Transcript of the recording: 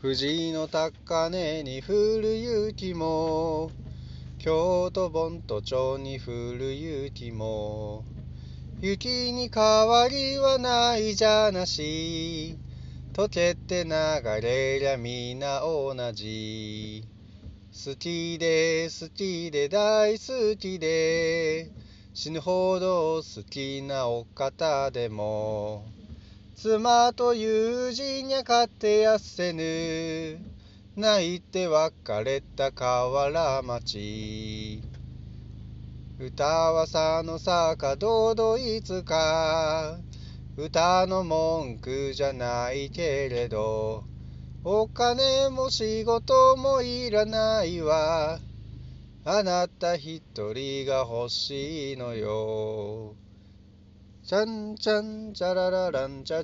富士の高根に降る雪も京都盆都町に降る雪も雪に変わりはないじゃなし溶けて流れりゃ皆同じ。好きで好きで大好きで死ぬほど好きなお方でも妻と友人にゃ勝ってやせぬ。泣いて別れた河原町。歌はさのさかどどいつか。歌の文句じゃないけれどお金も仕事もいらないわ。あなた一人が欲しいのよ。ちゃんちゃんちゃらららんちゃ